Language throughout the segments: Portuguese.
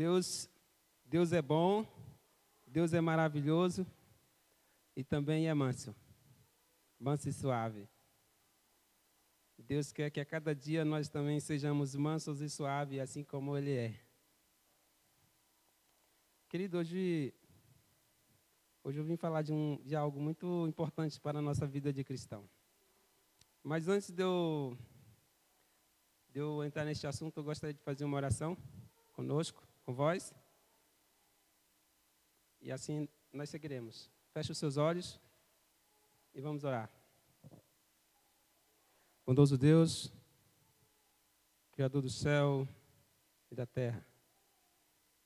Deus, Deus é bom, Deus é maravilhoso e também é manso, manso e suave. Deus quer que a cada dia nós também sejamos mansos e suaves, assim como Ele é. Querido, hoje, hoje eu vim falar de, um, de algo muito importante para a nossa vida de cristão. Mas antes de eu, de eu entrar neste assunto, eu gostaria de fazer uma oração conosco, com vós. E assim nós seguiremos. Feche os seus olhos e vamos orar. Bondoso Deus, Criador do céu e da terra,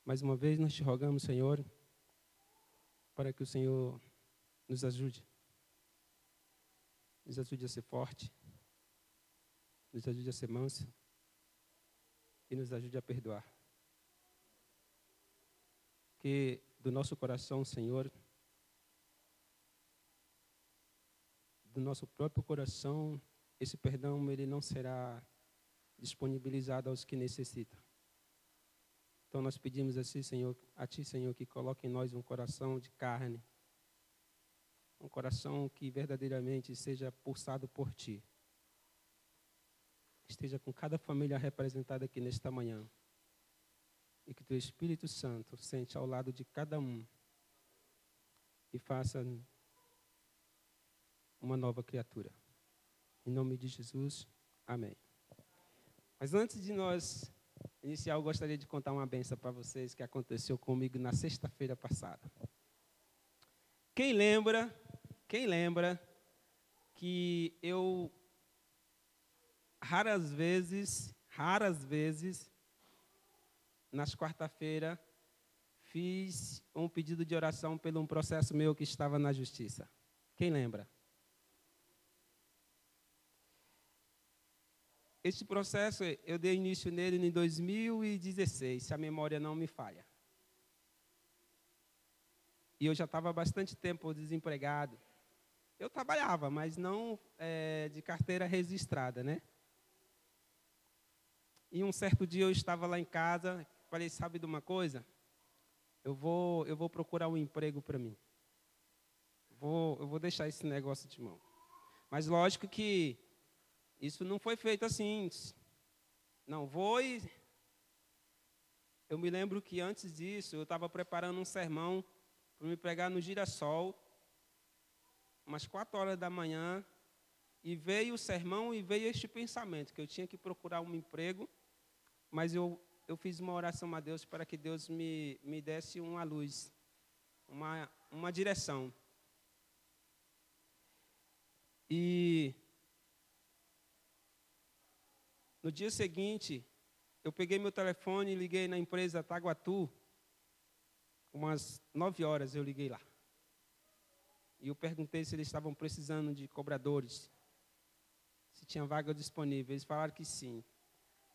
mais uma vez nós te rogamos, Senhor, para que o Senhor nos ajude. Nos ajude a ser forte, nos ajude a ser manso e nos ajude a perdoar. Que do nosso coração, Senhor, do nosso próprio coração, esse perdão ele não será disponibilizado aos que necessitam. Então nós pedimos assim, Senhor, a Ti, Senhor, que coloque em nós um coração de carne, um coração que verdadeiramente seja pulsado por Ti. Esteja com cada família representada aqui nesta manhã. E que Teu Espírito Santo sente ao lado de cada um e faça uma nova criatura. Em nome de Jesus, amém. Mas antes de nós iniciar, eu gostaria de contar uma benção para vocês que aconteceu comigo na sexta-feira passada. Quem lembra, quem lembra que eu raras vezes, raras vezes, nas quarta-feira, fiz um pedido de oração pelo um processo meu que estava na justiça. Quem lembra? Este processo, eu dei início nele em 2016, se a memória não me falha. E eu já estava bastante tempo desempregado. Eu trabalhava, mas não é, de carteira registrada, né? E um certo dia eu estava lá em casa, falei, sabe de uma coisa? Eu vou, eu vou procurar um emprego para mim. Vou, eu vou deixar esse negócio de mão. Mas lógico que isso não foi feito assim. Não vou e. Eu me lembro que antes disso eu estava preparando um sermão para me pregar no girassol, umas quatro horas da manhã, e veio o sermão e veio este pensamento, que eu tinha que procurar um emprego, mas eu, eu fiz uma oração a Deus para que Deus me, me desse uma luz, uma, uma direção. E No dia seguinte, eu peguei meu telefone e liguei na empresa Taguatu. Umas nove horas eu liguei lá. E eu perguntei se eles estavam precisando de cobradores, se tinha vaga disponível. Eles falaram que sim.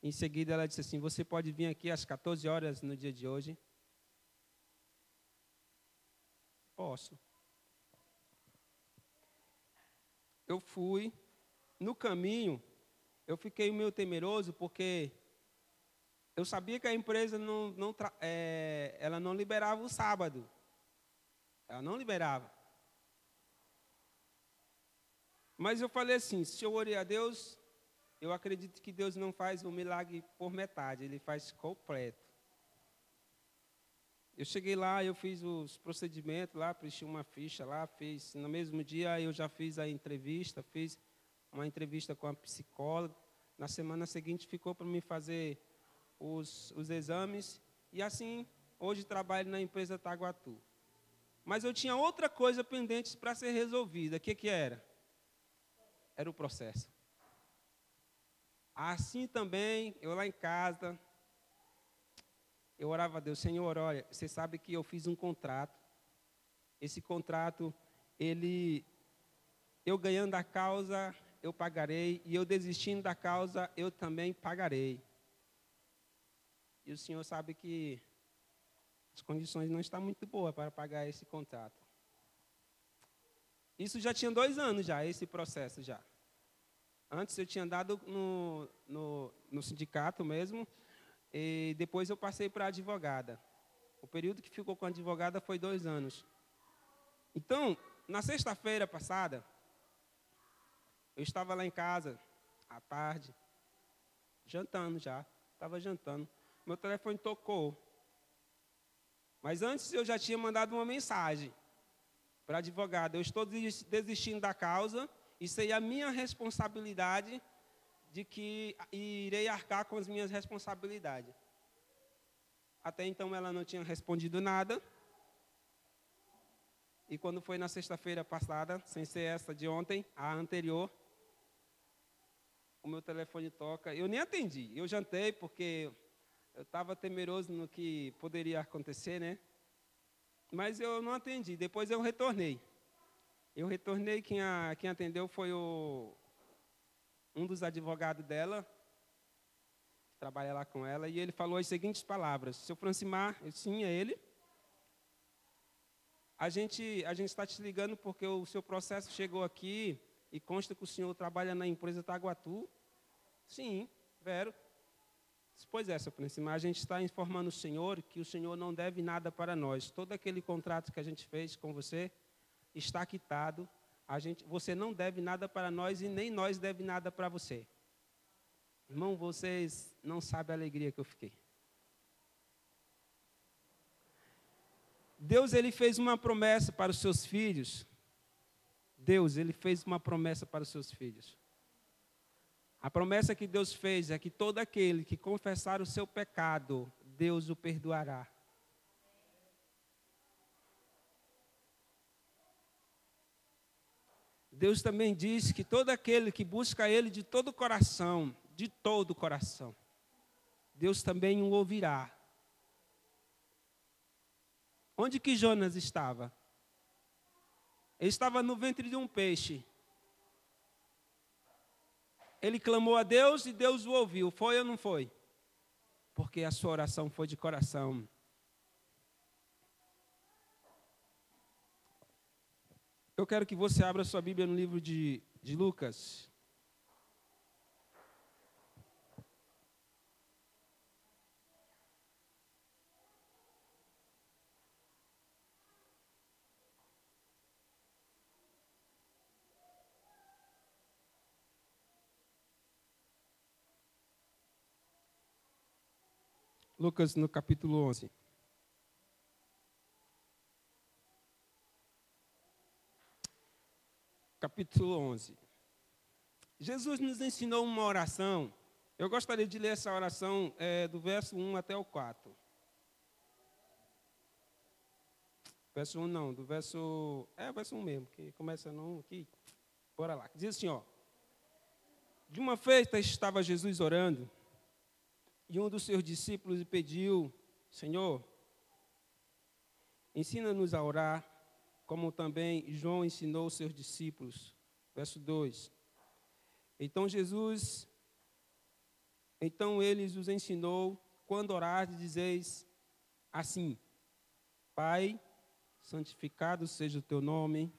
Em seguida, ela disse assim: Você pode vir aqui às 14 horas no dia de hoje? Posso. Eu fui. No caminho, eu fiquei meio temeroso porque eu sabia que a empresa não, não é, ela não liberava o sábado. Ela não liberava. Mas eu falei assim, se eu orei a Deus, eu acredito que Deus não faz o milagre por metade, Ele faz completo. Eu cheguei lá, eu fiz os procedimentos lá, preenchi uma ficha lá, fiz. No mesmo dia eu já fiz a entrevista, fiz uma entrevista com a psicóloga. Na semana seguinte ficou para me fazer os, os exames. E assim, hoje trabalho na empresa Taguatu. Mas eu tinha outra coisa pendente para ser resolvida. O que, que era? Era o processo. Assim também, eu lá em casa, eu orava a Deus, Senhor, olha, você sabe que eu fiz um contrato. Esse contrato, ele, eu ganhando a causa, eu pagarei, e eu desistindo da causa, eu também pagarei. E o senhor sabe que as condições não estão muito boas para pagar esse contrato. Isso já tinha dois anos já, esse processo já. Antes eu tinha andado no, no, no sindicato mesmo, E depois eu passei para advogada. O período que ficou com a advogada foi dois anos. Então, na sexta-feira passada, eu estava lá em casa, à tarde, jantando já, estava jantando. Meu telefone tocou. Mas antes eu já tinha mandado uma mensagem para a advogada: eu estou desistindo da causa, aí é a minha responsabilidade de que irei arcar com as minhas responsabilidades. Até então ela não tinha respondido nada. E quando foi na sexta-feira passada, sem ser essa de ontem, a anterior, o meu telefone toca. Eu nem atendi. Eu jantei porque eu estava temeroso no que poderia acontecer, né? Mas eu não atendi. Depois eu retornei. Eu retornei, quem, a, quem atendeu foi o, um dos advogados dela, que trabalha lá com ela, e ele falou as seguintes palavras. Seu Francimar, sim, é ele. A gente a está te ligando porque o seu processo chegou aqui e consta que o senhor trabalha na empresa Taguatu. Sim, Vero. Pois é, seu Francimar, a gente está informando o senhor que o senhor não deve nada para nós. Todo aquele contrato que a gente fez com você está quitado a gente, você não deve nada para nós e nem nós deve nada para você. Irmão, vocês não sabem a alegria que eu fiquei. Deus ele fez uma promessa para os seus filhos. Deus ele fez uma promessa para os seus filhos. A promessa que Deus fez é que todo aquele que confessar o seu pecado, Deus o perdoará. Deus também diz que todo aquele que busca Ele de todo o coração, de todo o coração, Deus também o ouvirá. Onde que Jonas estava? Ele estava no ventre de um peixe. Ele clamou a Deus e Deus o ouviu. Foi ou não foi? Porque a sua oração foi de coração. Eu quero que você abra sua Bíblia no livro de, de Lucas. Lucas no capítulo 11. Capítulo 11. Jesus nos ensinou uma oração. Eu gostaria de ler essa oração é, do verso 1 até o 4. Verso 1 não, do verso. É, verso 1 mesmo, que começa no 1 aqui. Bora lá. Diz assim, ó. De uma feita estava Jesus orando, e um dos seus discípulos lhe pediu: Senhor, ensina-nos a orar como também João ensinou os seus discípulos. Verso 2. Então Jesus, então eles os ensinou, quando orardes, dizeis assim: Pai, santificado seja o teu nome,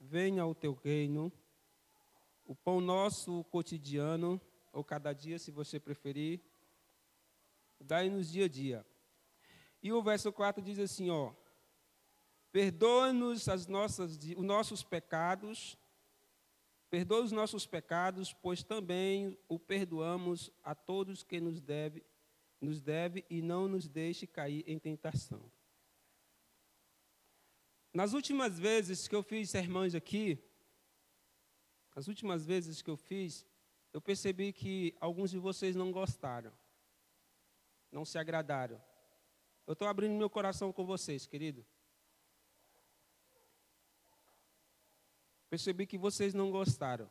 venha o teu reino, o pão nosso cotidiano, ou cada dia, se você preferir, dai-nos dia a dia. E o verso 4 diz assim, ó, Perdoa-nos as nossas, os nossos pecados, perdoa os nossos pecados, pois também o perdoamos a todos que nos deve, nos deve e não nos deixe cair em tentação. Nas últimas vezes que eu fiz sermões aqui, as últimas vezes que eu fiz, eu percebi que alguns de vocês não gostaram, não se agradaram. Eu estou abrindo meu coração com vocês, querido. Percebi que vocês não gostaram.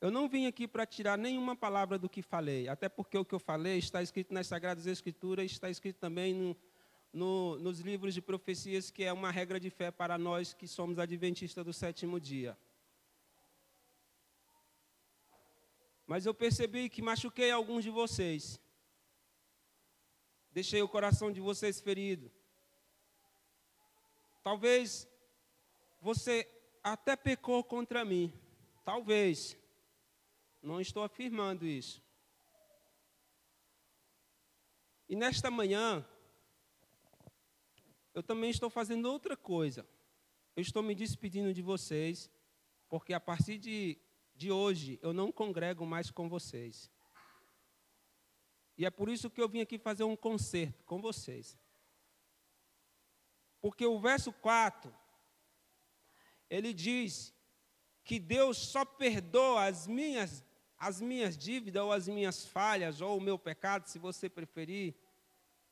Eu não vim aqui para tirar nenhuma palavra do que falei, até porque o que eu falei está escrito nas Sagradas Escrituras, está escrito também no, no, nos livros de profecias, que é uma regra de fé para nós que somos adventistas do sétimo dia. Mas eu percebi que machuquei alguns de vocês. Deixei o coração de vocês ferido. Talvez você até pecou contra mim. Talvez. Não estou afirmando isso. E nesta manhã, eu também estou fazendo outra coisa. Eu estou me despedindo de vocês, porque a partir de, de hoje eu não congrego mais com vocês. E é por isso que eu vim aqui fazer um concerto com vocês. Porque o verso 4, ele diz que Deus só perdoa as minhas as minhas dívidas ou as minhas falhas ou o meu pecado, se você preferir,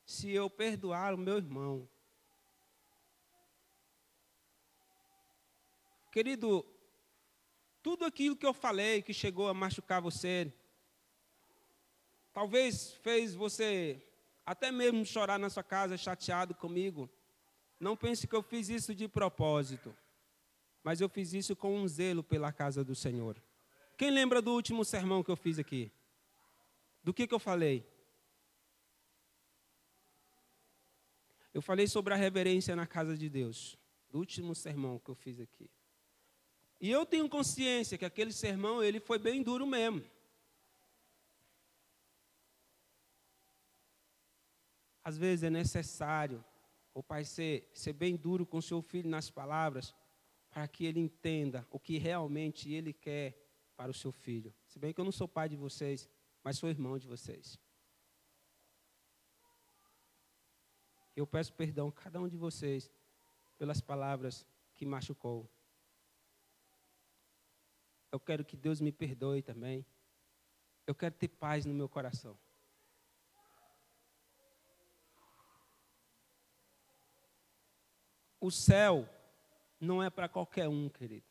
se eu perdoar o meu irmão. Querido, tudo aquilo que eu falei que chegou a machucar você, talvez fez você até mesmo chorar na sua casa chateado comigo. Não pense que eu fiz isso de propósito, mas eu fiz isso com um zelo pela casa do Senhor. Quem lembra do último sermão que eu fiz aqui? Do que, que eu falei? Eu falei sobre a reverência na casa de Deus. Do último sermão que eu fiz aqui. E eu tenho consciência que aquele sermão ele foi bem duro mesmo. Às vezes é necessário o pai ser, ser bem duro com seu filho nas palavras, para que ele entenda o que realmente ele quer para o seu filho. Se bem que eu não sou pai de vocês, mas sou irmão de vocês. Eu peço perdão a cada um de vocês pelas palavras que machucou. Eu quero que Deus me perdoe também. Eu quero ter paz no meu coração. O céu não é para qualquer um, querido.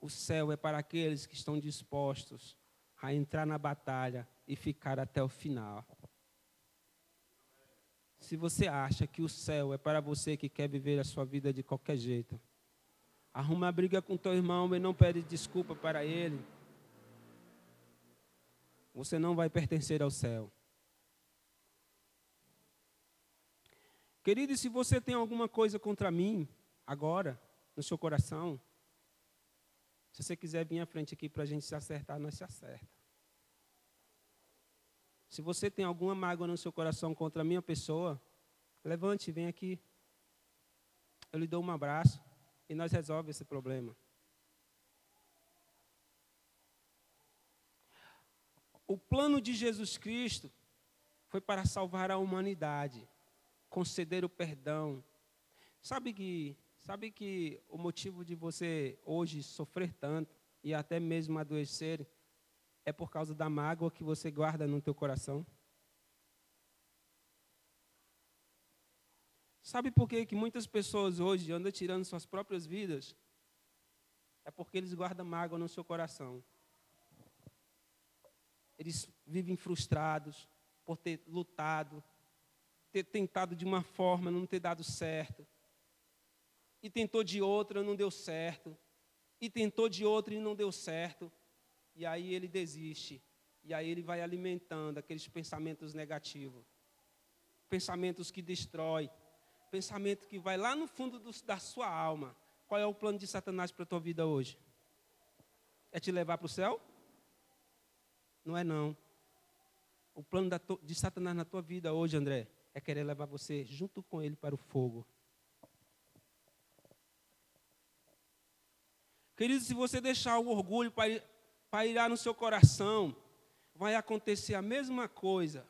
O céu é para aqueles que estão dispostos a entrar na batalha e ficar até o final. Se você acha que o céu é para você que quer viver a sua vida de qualquer jeito, arruma a briga com teu irmão e não pede desculpa para ele. Você não vai pertencer ao céu. Querido, se você tem alguma coisa contra mim, agora, no seu coração, se você quiser vir à frente aqui para a gente se acertar, nós se acerta. Se você tem alguma mágoa no seu coração contra a minha pessoa, levante, vem aqui. Eu lhe dou um abraço e nós resolvemos esse problema. O plano de Jesus Cristo foi para salvar a humanidade, conceder o perdão. Sabe que Sabe que o motivo de você hoje sofrer tanto e até mesmo adoecer é por causa da mágoa que você guarda no teu coração? Sabe por que, que muitas pessoas hoje andam tirando suas próprias vidas? É porque eles guardam mágoa no seu coração. Eles vivem frustrados por ter lutado, ter tentado de uma forma, não ter dado certo e tentou de outra, não deu certo, e tentou de outra e não deu certo, e aí ele desiste, e aí ele vai alimentando aqueles pensamentos negativos, pensamentos que destrói, pensamento que vai lá no fundo do, da sua alma. Qual é o plano de Satanás para a tua vida hoje? É te levar para o céu? Não é não. O plano de Satanás na tua vida hoje, André, é querer levar você junto com ele para o fogo. Querido, se você deixar o orgulho pairar no seu coração, vai acontecer a mesma coisa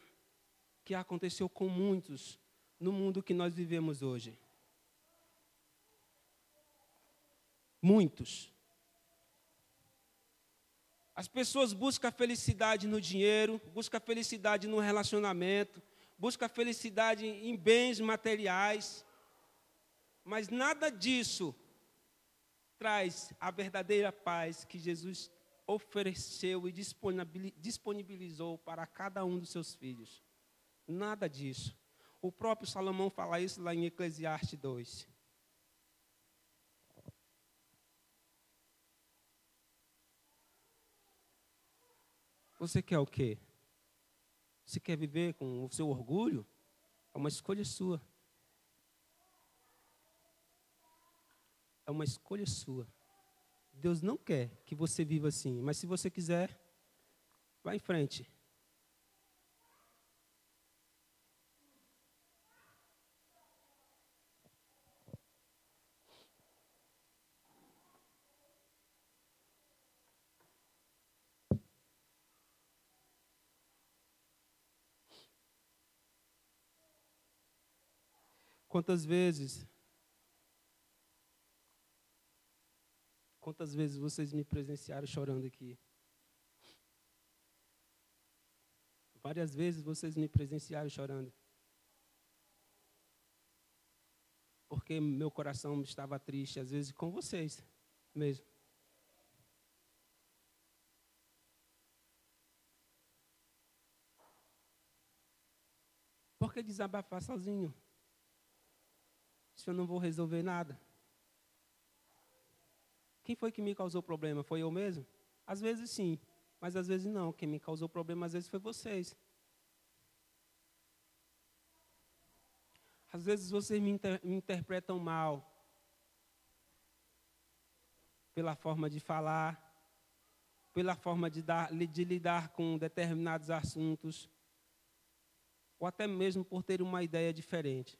que aconteceu com muitos no mundo que nós vivemos hoje. Muitos. As pessoas buscam felicidade no dinheiro, buscam felicidade no relacionamento, buscam a felicidade em bens materiais, mas nada disso traz a verdadeira paz que Jesus ofereceu e disponibilizou para cada um dos seus filhos. Nada disso. O próprio Salomão fala isso lá em Eclesiastes 2. Você quer o quê? Você quer viver com o seu orgulho? É uma escolha sua. é uma escolha sua. Deus não quer que você viva assim, mas se você quiser, vá em frente. Quantas vezes Quantas vezes vocês me presenciaram chorando aqui? Várias vezes vocês me presenciaram chorando. Porque meu coração estava triste, às vezes com vocês mesmo. Por que desabafar sozinho? Eu não vou resolver nada. Quem foi que me causou problema? Foi eu mesmo? Às vezes sim, mas às vezes não. Quem me causou problema às vezes foi vocês. Às vezes vocês me, inter me interpretam mal pela forma de falar, pela forma de, dar, de lidar com determinados assuntos, ou até mesmo por ter uma ideia diferente,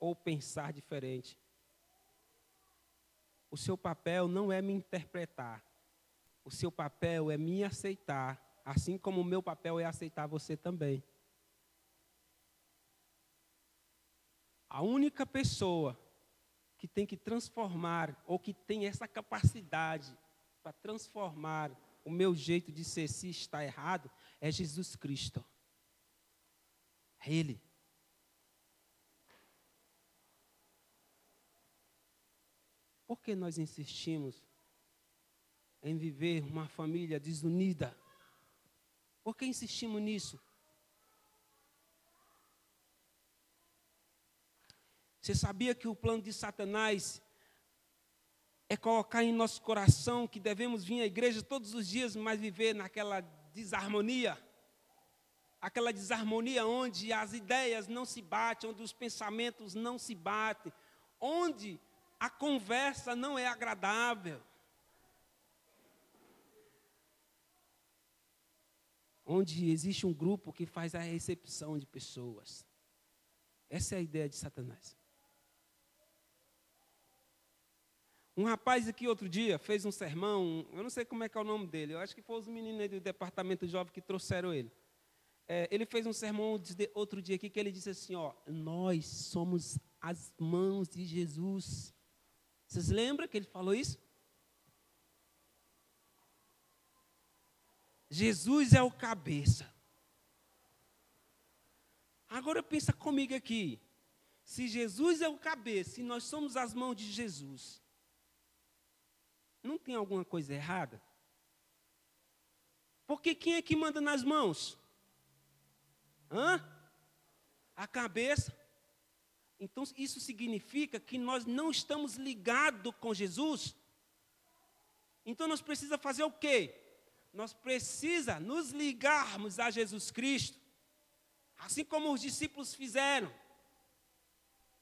ou pensar diferente. O seu papel não é me interpretar. O seu papel é me aceitar, assim como o meu papel é aceitar você também. A única pessoa que tem que transformar, ou que tem essa capacidade para transformar o meu jeito de ser se está errado, é Jesus Cristo. É Ele. Por que nós insistimos em viver uma família desunida? Por que insistimos nisso? Você sabia que o plano de Satanás é colocar em nosso coração que devemos vir à igreja todos os dias, mas viver naquela desarmonia? Aquela desarmonia onde as ideias não se batem, onde os pensamentos não se batem, onde a conversa não é agradável. Onde existe um grupo que faz a recepção de pessoas. Essa é a ideia de Satanás. Um rapaz aqui outro dia fez um sermão, eu não sei como é que é o nome dele, eu acho que foi os meninos do departamento jovem que trouxeram ele. É, ele fez um sermão outro dia aqui que ele disse assim: ó, nós somos as mãos de Jesus. Vocês lembram que ele falou isso? Jesus é o cabeça. Agora pensa comigo aqui. Se Jesus é o cabeça e nós somos as mãos de Jesus, não tem alguma coisa errada? Porque quem é que manda nas mãos? Hã? A cabeça. Então, isso significa que nós não estamos ligados com Jesus. Então, nós precisamos fazer o quê? Nós precisamos nos ligarmos a Jesus Cristo, assim como os discípulos fizeram.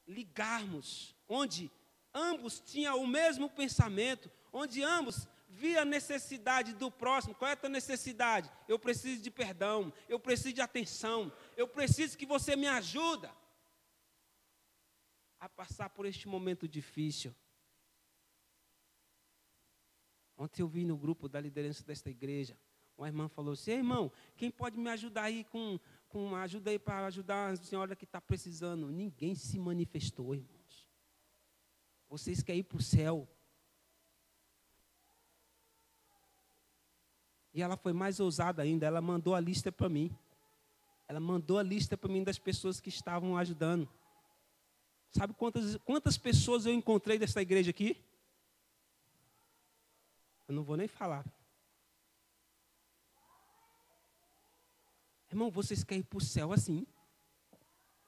Ligarmos, onde ambos tinham o mesmo pensamento, onde ambos via a necessidade do próximo. Qual é a tua necessidade? Eu preciso de perdão, eu preciso de atenção, eu preciso que você me ajude a passar por este momento difícil. Ontem eu vi no grupo da liderança desta igreja, uma irmã falou assim, irmão, quem pode me ajudar aí com, com ajuda aí para ajudar a senhora que está precisando? Ninguém se manifestou, irmãos. Vocês querem ir para o céu. E ela foi mais ousada ainda, ela mandou a lista para mim. Ela mandou a lista para mim das pessoas que estavam ajudando. Sabe quantas, quantas pessoas eu encontrei dessa igreja aqui? Eu não vou nem falar. Irmão, vocês querem ir para o céu assim?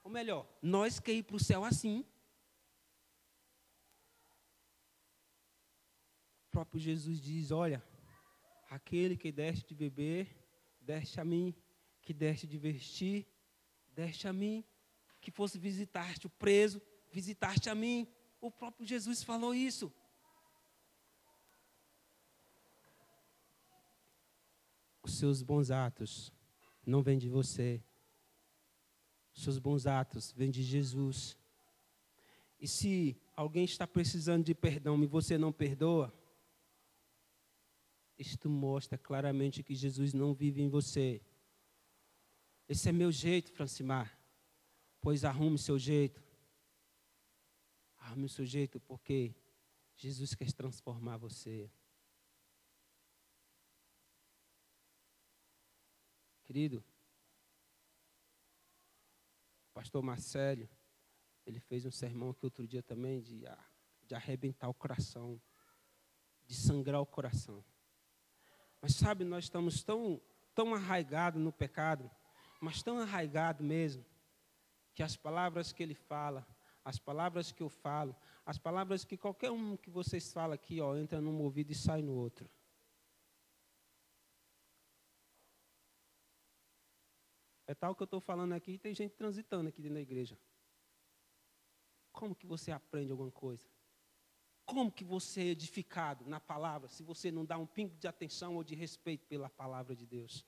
Ou melhor, nós queremos ir para o céu assim. O próprio Jesus diz: Olha, aquele que deste de beber, deste a mim, que deste de vestir, deste a mim, que fosse visitar-te o preso, visitaste a mim. O próprio Jesus falou isso. Os seus bons atos não vêm de você. Os seus bons atos vêm de Jesus. E se alguém está precisando de perdão e você não perdoa, isto mostra claramente que Jesus não vive em você. Esse é meu jeito, Francimar. Pois arrume seu jeito. Arrume o seu jeito, porque Jesus quer transformar você. Querido, o pastor Marcelo, ele fez um sermão aqui outro dia também de, de arrebentar o coração, de sangrar o coração. Mas sabe, nós estamos tão, tão arraigados no pecado, mas tão arraigados mesmo, que as palavras que ele fala, as palavras que eu falo, as palavras que qualquer um que vocês falam aqui, ó, entra num ouvido e sai no outro. É tal que eu estou falando aqui, tem gente transitando aqui dentro da igreja. Como que você aprende alguma coisa? Como que você é edificado na palavra se você não dá um pingo de atenção ou de respeito pela palavra de Deus?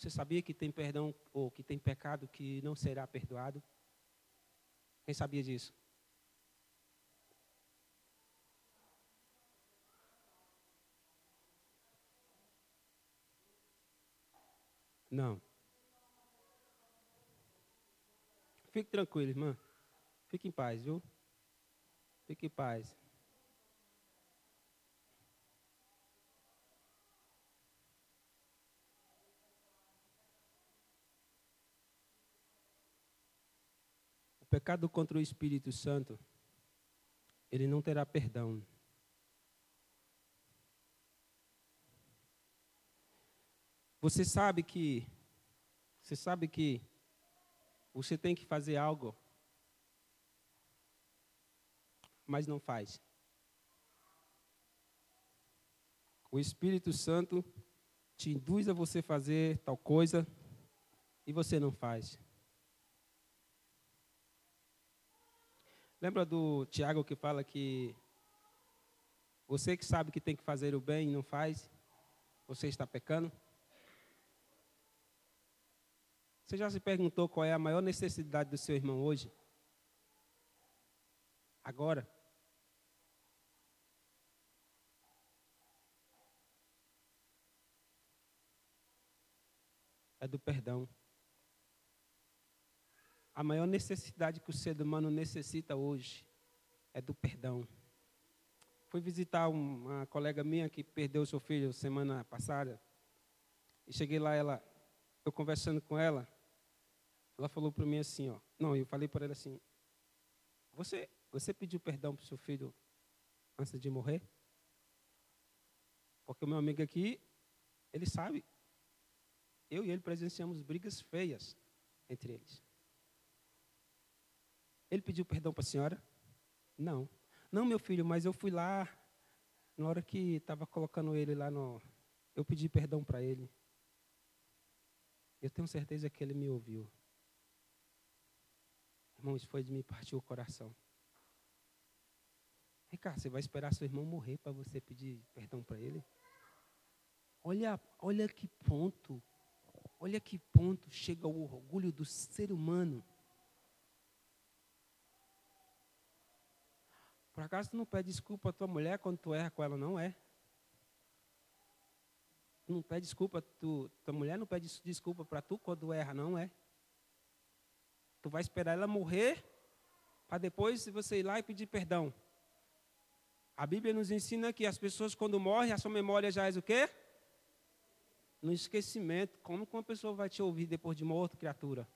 Você sabia que tem perdão ou que tem pecado que não será perdoado? Quem sabia disso? Não. Fique tranquilo, irmã. Fique em paz, viu? Fique em paz. Pecado contra o Espírito Santo, ele não terá perdão. Você sabe que você sabe que você tem que fazer algo, mas não faz. O Espírito Santo te induz a você fazer tal coisa e você não faz. Lembra do Tiago que fala que você que sabe que tem que fazer o bem e não faz, você está pecando? Você já se perguntou qual é a maior necessidade do seu irmão hoje? Agora? É do perdão. A maior necessidade que o ser humano necessita hoje é do perdão. Fui visitar uma colega minha que perdeu seu filho semana passada. E cheguei lá, ela, eu conversando com ela, ela falou para mim assim, ó. Não, eu falei para ela assim: Você, você pediu perdão para o seu filho antes de morrer? Porque o meu amigo aqui, ele sabe. Eu e ele presenciamos brigas feias entre eles. Ele pediu perdão para a senhora? Não. Não, meu filho, mas eu fui lá, na hora que estava colocando ele lá no. Eu pedi perdão para ele. Eu tenho certeza que ele me ouviu. Irmão, isso foi de me partir o coração. Ricardo, você vai esperar seu irmão morrer para você pedir perdão para ele? Olha, olha que ponto, olha que ponto chega o orgulho do ser humano. Por acaso tu não pede desculpa à tua mulher quando tu erra com ela, não é? Tu não pede desculpa, tu, tua mulher não pede desculpa para tu quando erra, não é? Tu vai esperar ela morrer para depois você ir lá e pedir perdão. A Bíblia nos ensina que as pessoas quando morrem, a sua memória já é o quê? No esquecimento. Como que uma pessoa vai te ouvir depois de morto, criatura?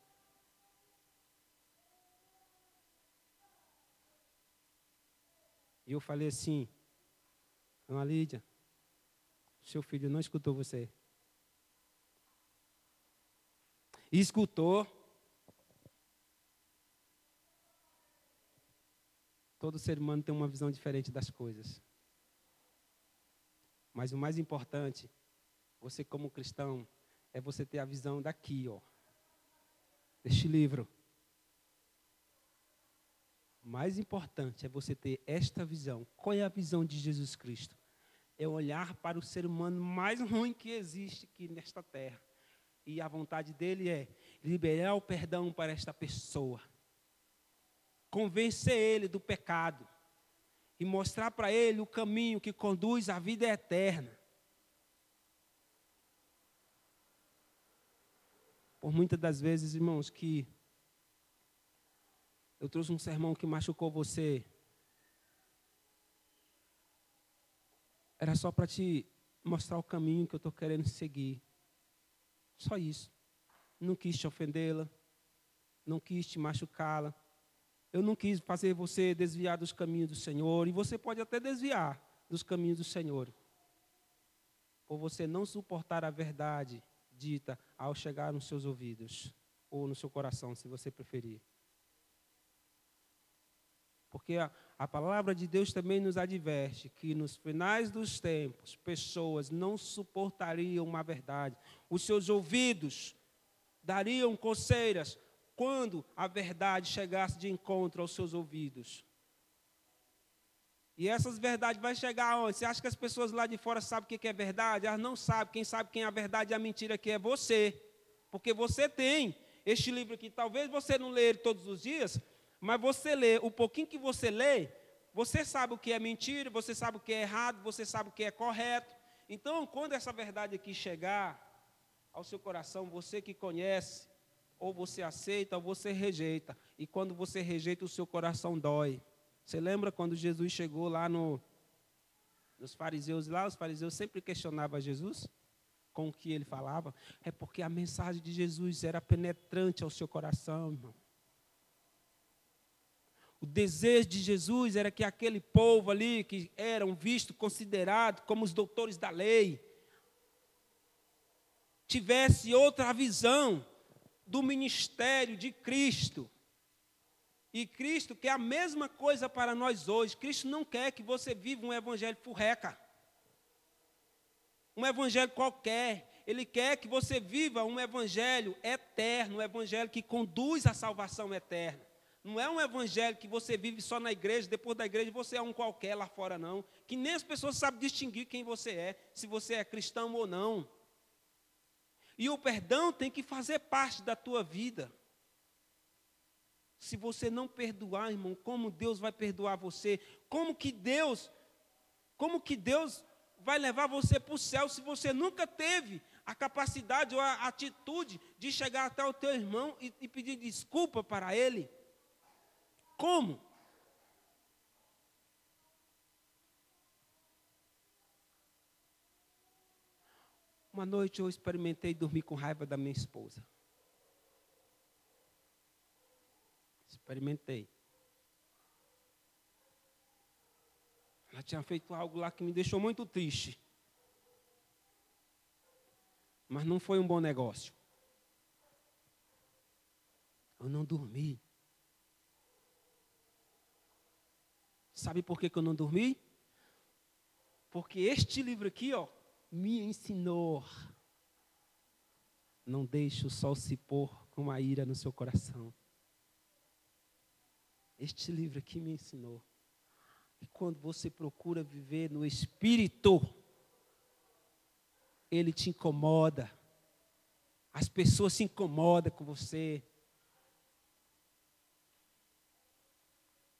Eu falei assim, Ana Lídia, seu filho não escutou você. Escutou. Todo ser humano tem uma visão diferente das coisas. Mas o mais importante, você como cristão, é você ter a visão daqui, ó. Deste livro. Mais importante é você ter esta visão. Qual é a visão de Jesus Cristo? É olhar para o ser humano mais ruim que existe aqui nesta terra. E a vontade dele é liberar o perdão para esta pessoa. Convencer ele do pecado. E mostrar para ele o caminho que conduz à vida eterna. Por muitas das vezes, irmãos, que eu trouxe um sermão que machucou você. Era só para te mostrar o caminho que eu estou querendo seguir. Só isso. Não quis te ofendê-la, não quis te machucá-la. Eu não quis fazer você desviar dos caminhos do Senhor, e você pode até desviar dos caminhos do Senhor, por você não suportar a verdade dita ao chegar nos seus ouvidos, ou no seu coração, se você preferir. Porque a, a, palavra de Deus também nos adverte que nos finais dos tempos, pessoas não suportariam uma verdade. Os seus ouvidos dariam coceiras quando a verdade chegasse de encontro aos seus ouvidos. E essas verdades vai chegar aonde? Você acha que as pessoas lá de fora sabem o que é verdade? Elas não sabem. Quem sabe quem é a verdade e a mentira aqui é você. Porque você tem este livro aqui. Talvez você não lê ele todos os dias, mas você lê, o pouquinho que você lê, você sabe o que é mentira, você sabe o que é errado, você sabe o que é correto. Então, quando essa verdade aqui chegar ao seu coração, você que conhece, ou você aceita ou você rejeita. E quando você rejeita, o seu coração dói. Você lembra quando Jesus chegou lá no, nos fariseus lá, os fariseus sempre questionavam Jesus com o que ele falava? É porque a mensagem de Jesus era penetrante ao seu coração, irmão. O desejo de Jesus era que aquele povo ali, que eram vistos, considerados como os doutores da lei, tivesse outra visão do ministério de Cristo. E Cristo quer a mesma coisa para nós hoje. Cristo não quer que você viva um evangelho furreca. Um evangelho qualquer. Ele quer que você viva um evangelho eterno, um evangelho que conduz à salvação eterna. Não é um evangelho que você vive só na igreja, depois da igreja você é um qualquer lá fora, não. Que nem as pessoas sabem distinguir quem você é, se você é cristão ou não. E o perdão tem que fazer parte da tua vida. Se você não perdoar, irmão, como Deus vai perdoar você? Como que Deus, como que Deus vai levar você para o céu se você nunca teve a capacidade ou a atitude de chegar até o teu irmão e, e pedir desculpa para ele? Como? Uma noite eu experimentei dormir com raiva da minha esposa. Experimentei. Ela tinha feito algo lá que me deixou muito triste. Mas não foi um bom negócio. Eu não dormi. Sabe por que, que eu não dormi? Porque este livro aqui, ó, me ensinou. Não deixe o sol se pôr com a ira no seu coração. Este livro aqui me ensinou. E quando você procura viver no espírito, ele te incomoda. As pessoas se incomodam com você.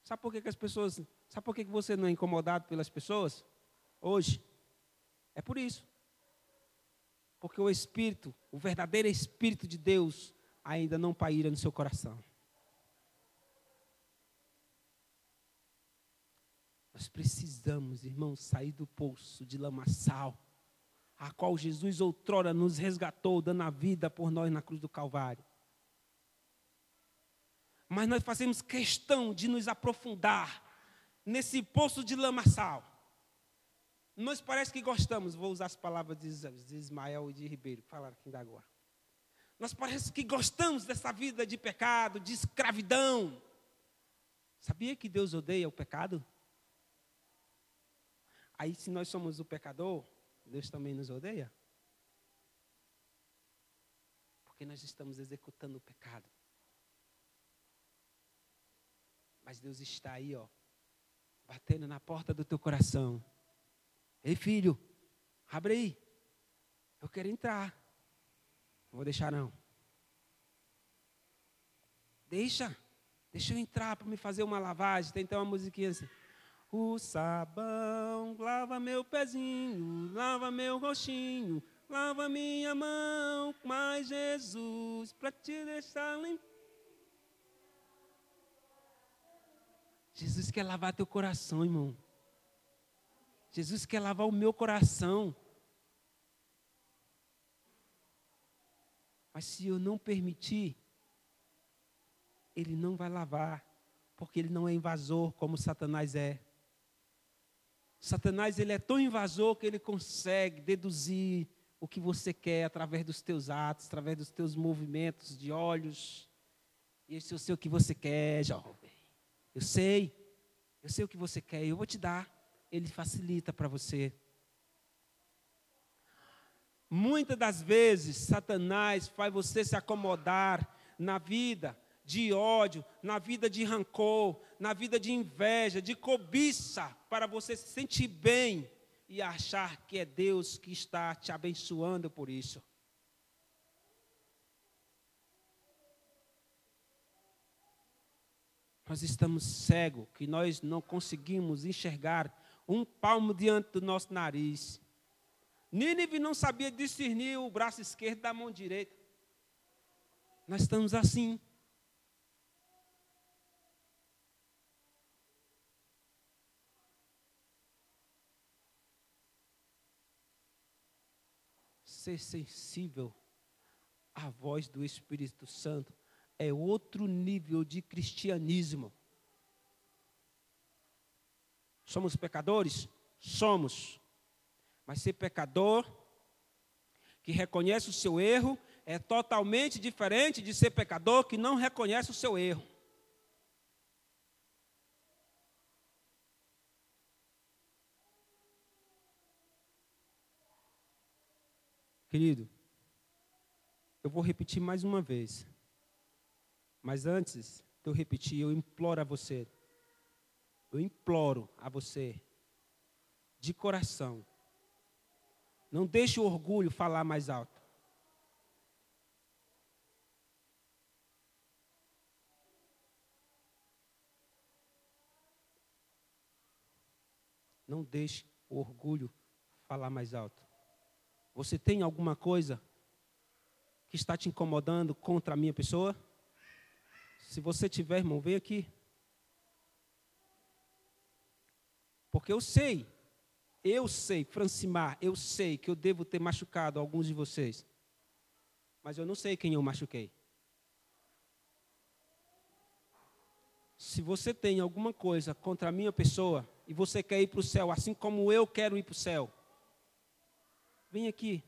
Sabe por que, que as pessoas. Sabe por que, que você não é incomodado pelas pessoas? Hoje. É por isso. Porque o Espírito, o verdadeiro Espírito de Deus, ainda não paira no seu coração. Nós precisamos, irmãos, sair do poço de lamaçal, a qual Jesus outrora nos resgatou, dando a vida por nós na cruz do Calvário. Mas nós fazemos questão de nos aprofundar nesse poço de lamaçal. Nós parece que gostamos, vou usar as palavras de Ismael e de Ribeiro, que falaram aqui ainda agora. Nós parece que gostamos dessa vida de pecado, de escravidão. Sabia que Deus odeia o pecado? Aí, se nós somos o pecador, Deus também nos odeia? Porque nós estamos executando o pecado. Mas Deus está aí, ó, batendo na porta do teu coração Ei, filho, abre aí. Eu quero entrar. Não vou deixar, não. Deixa. Deixa eu entrar para me fazer uma lavagem. Tem então uma musiquinha assim. O sabão lava meu pezinho, lava meu rostinho, lava minha mão, mas Jesus para te deixar limpo. Jesus quer lavar teu coração, irmão. Jesus quer lavar o meu coração. Mas se eu não permitir, ele não vai lavar, porque ele não é invasor como Satanás é. Satanás ele é tão invasor que ele consegue deduzir o que você quer através dos teus atos, através dos teus movimentos de olhos. E esse sei o que você quer, jovem. Eu sei. Eu sei o que você quer, eu vou te dar. Ele facilita para você. Muitas das vezes, Satanás faz você se acomodar na vida de ódio, na vida de rancor, na vida de inveja, de cobiça, para você se sentir bem e achar que é Deus que está te abençoando por isso. Nós estamos cegos, que nós não conseguimos enxergar um palmo diante do nosso nariz. Nínive não sabia discernir o braço esquerdo da mão direita. Nós estamos assim. Ser sensível à voz do Espírito Santo é outro nível de cristianismo. Somos pecadores? Somos. Mas ser pecador que reconhece o seu erro é totalmente diferente de ser pecador que não reconhece o seu erro. Querido, eu vou repetir mais uma vez. Mas antes de eu repetir, eu imploro a você, eu imploro a você, de coração, não deixe o orgulho falar mais alto. Não deixe o orgulho falar mais alto. Você tem alguma coisa que está te incomodando contra a minha pessoa? Se você tiver, irmão, vem aqui. Porque eu sei, eu sei, Francimar, eu sei que eu devo ter machucado alguns de vocês. Mas eu não sei quem eu machuquei. Se você tem alguma coisa contra a minha pessoa e você quer ir para o céu, assim como eu quero ir para o céu, vem aqui.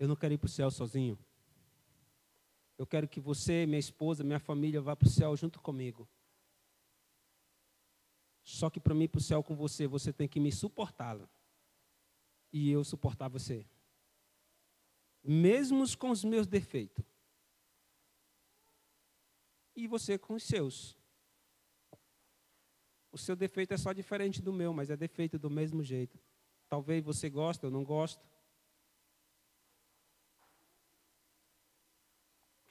Eu não quero ir para o céu sozinho. Eu quero que você, minha esposa, minha família vá para o céu junto comigo. Só que para mim ir para o céu com você, você tem que me suportá-la. E eu suportar você. Mesmo com os meus defeitos. E você com os seus. O seu defeito é só diferente do meu, mas é defeito do mesmo jeito. Talvez você goste, eu não gosto.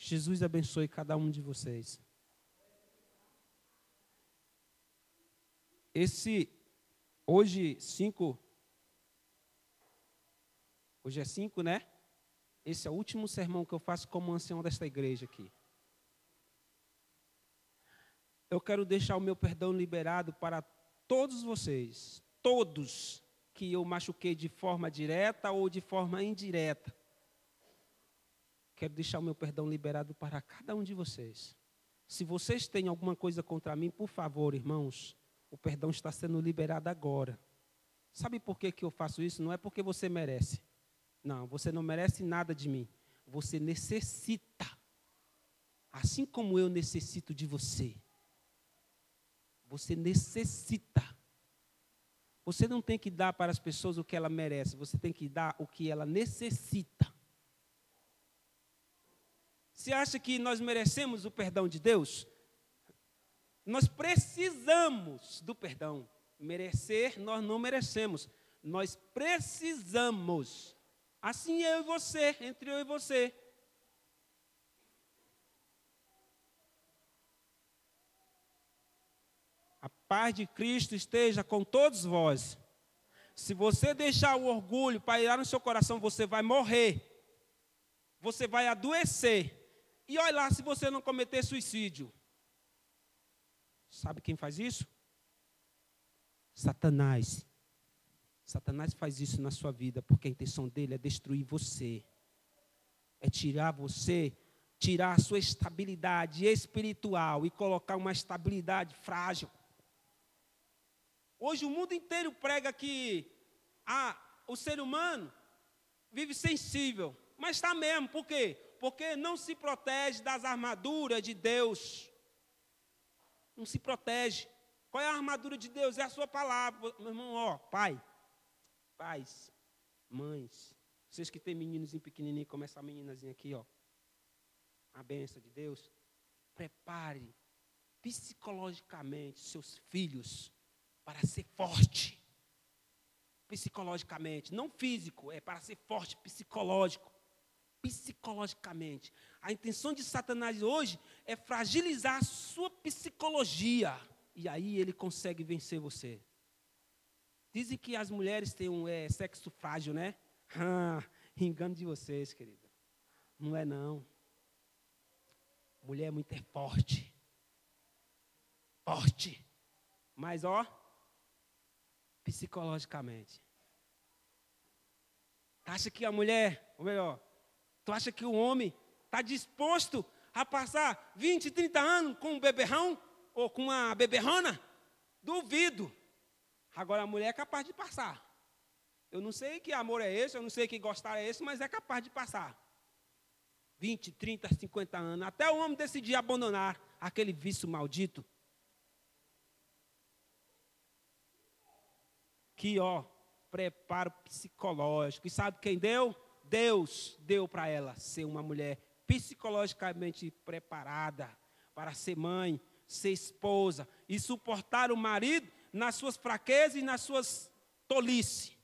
Jesus abençoe cada um de vocês. Esse, hoje, cinco. Hoje é cinco, né? Esse é o último sermão que eu faço como ancião desta igreja aqui. Eu quero deixar o meu perdão liberado para todos vocês, todos que eu machuquei de forma direta ou de forma indireta. Quero deixar o meu perdão liberado para cada um de vocês. Se vocês têm alguma coisa contra mim, por favor, irmãos, o perdão está sendo liberado agora. Sabe por que, que eu faço isso? Não é porque você merece. Não, você não merece nada de mim. Você necessita. Assim como eu necessito de você. Você necessita. Você não tem que dar para as pessoas o que ela merece, você tem que dar o que ela necessita. Você acha que nós merecemos o perdão de Deus? Nós precisamos do perdão. Merecer, nós não merecemos. Nós precisamos. Assim eu e você, entre eu e você. paz de Cristo esteja com todos vós. Se você deixar o orgulho pairar no seu coração, você vai morrer. Você vai adoecer. E olha lá se você não cometer suicídio. Sabe quem faz isso? Satanás. Satanás faz isso na sua vida porque a intenção dele é destruir você. É tirar você, tirar a sua estabilidade espiritual e colocar uma estabilidade frágil. Hoje o mundo inteiro prega que ah, o ser humano vive sensível. Mas está mesmo, por quê? Porque não se protege das armaduras de Deus. Não se protege. Qual é a armadura de Deus? É a sua palavra. Meu irmão, ó, pai, pais, mães, vocês que têm meninos pequenininho, como essa meninazinha aqui, ó. A benção de Deus. Prepare psicologicamente seus filhos para ser forte. Psicologicamente, não físico, é para ser forte psicológico. Psicologicamente. A intenção de Satanás hoje é fragilizar a sua psicologia. E aí ele consegue vencer você. Dizem que as mulheres têm um é, sexo frágil, né? Ah, engano de vocês, querida. Não é não. Mulher é muito é forte. Forte. Mas ó, psicologicamente. Acha que a mulher, ou melhor, tu acha que o homem está disposto a passar 20, 30 anos com um beberrão ou com uma beberrona? Duvido. Agora a mulher é capaz de passar. Eu não sei que amor é esse, eu não sei que gostar é esse, mas é capaz de passar. 20, 30, 50 anos, até o homem decidir abandonar aquele vício maldito. que, ó, preparo psicológico. E sabe quem deu? Deus deu para ela ser uma mulher psicologicamente preparada para ser mãe, ser esposa e suportar o marido nas suas fraquezas e nas suas tolices.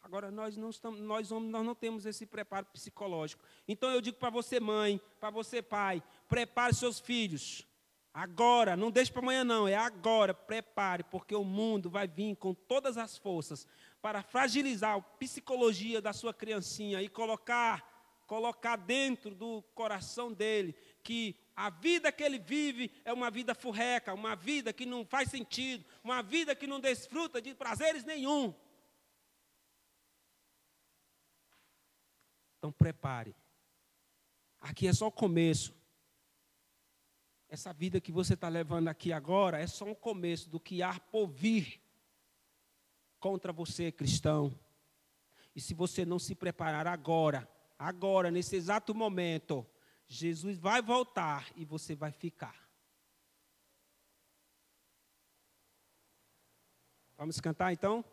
Agora nós não estamos, nós homens nós não temos esse preparo psicológico. Então eu digo para você mãe, para você pai, prepare seus filhos Agora, não deixe para amanhã não, é agora, prepare, porque o mundo vai vir com todas as forças para fragilizar a psicologia da sua criancinha e colocar colocar dentro do coração dele que a vida que ele vive é uma vida furreca, uma vida que não faz sentido, uma vida que não desfruta de prazeres nenhum. Então prepare. Aqui é só o começo. Essa vida que você está levando aqui agora é só um começo do que há por vir contra você, cristão. E se você não se preparar agora, agora, nesse exato momento, Jesus vai voltar e você vai ficar. Vamos cantar então?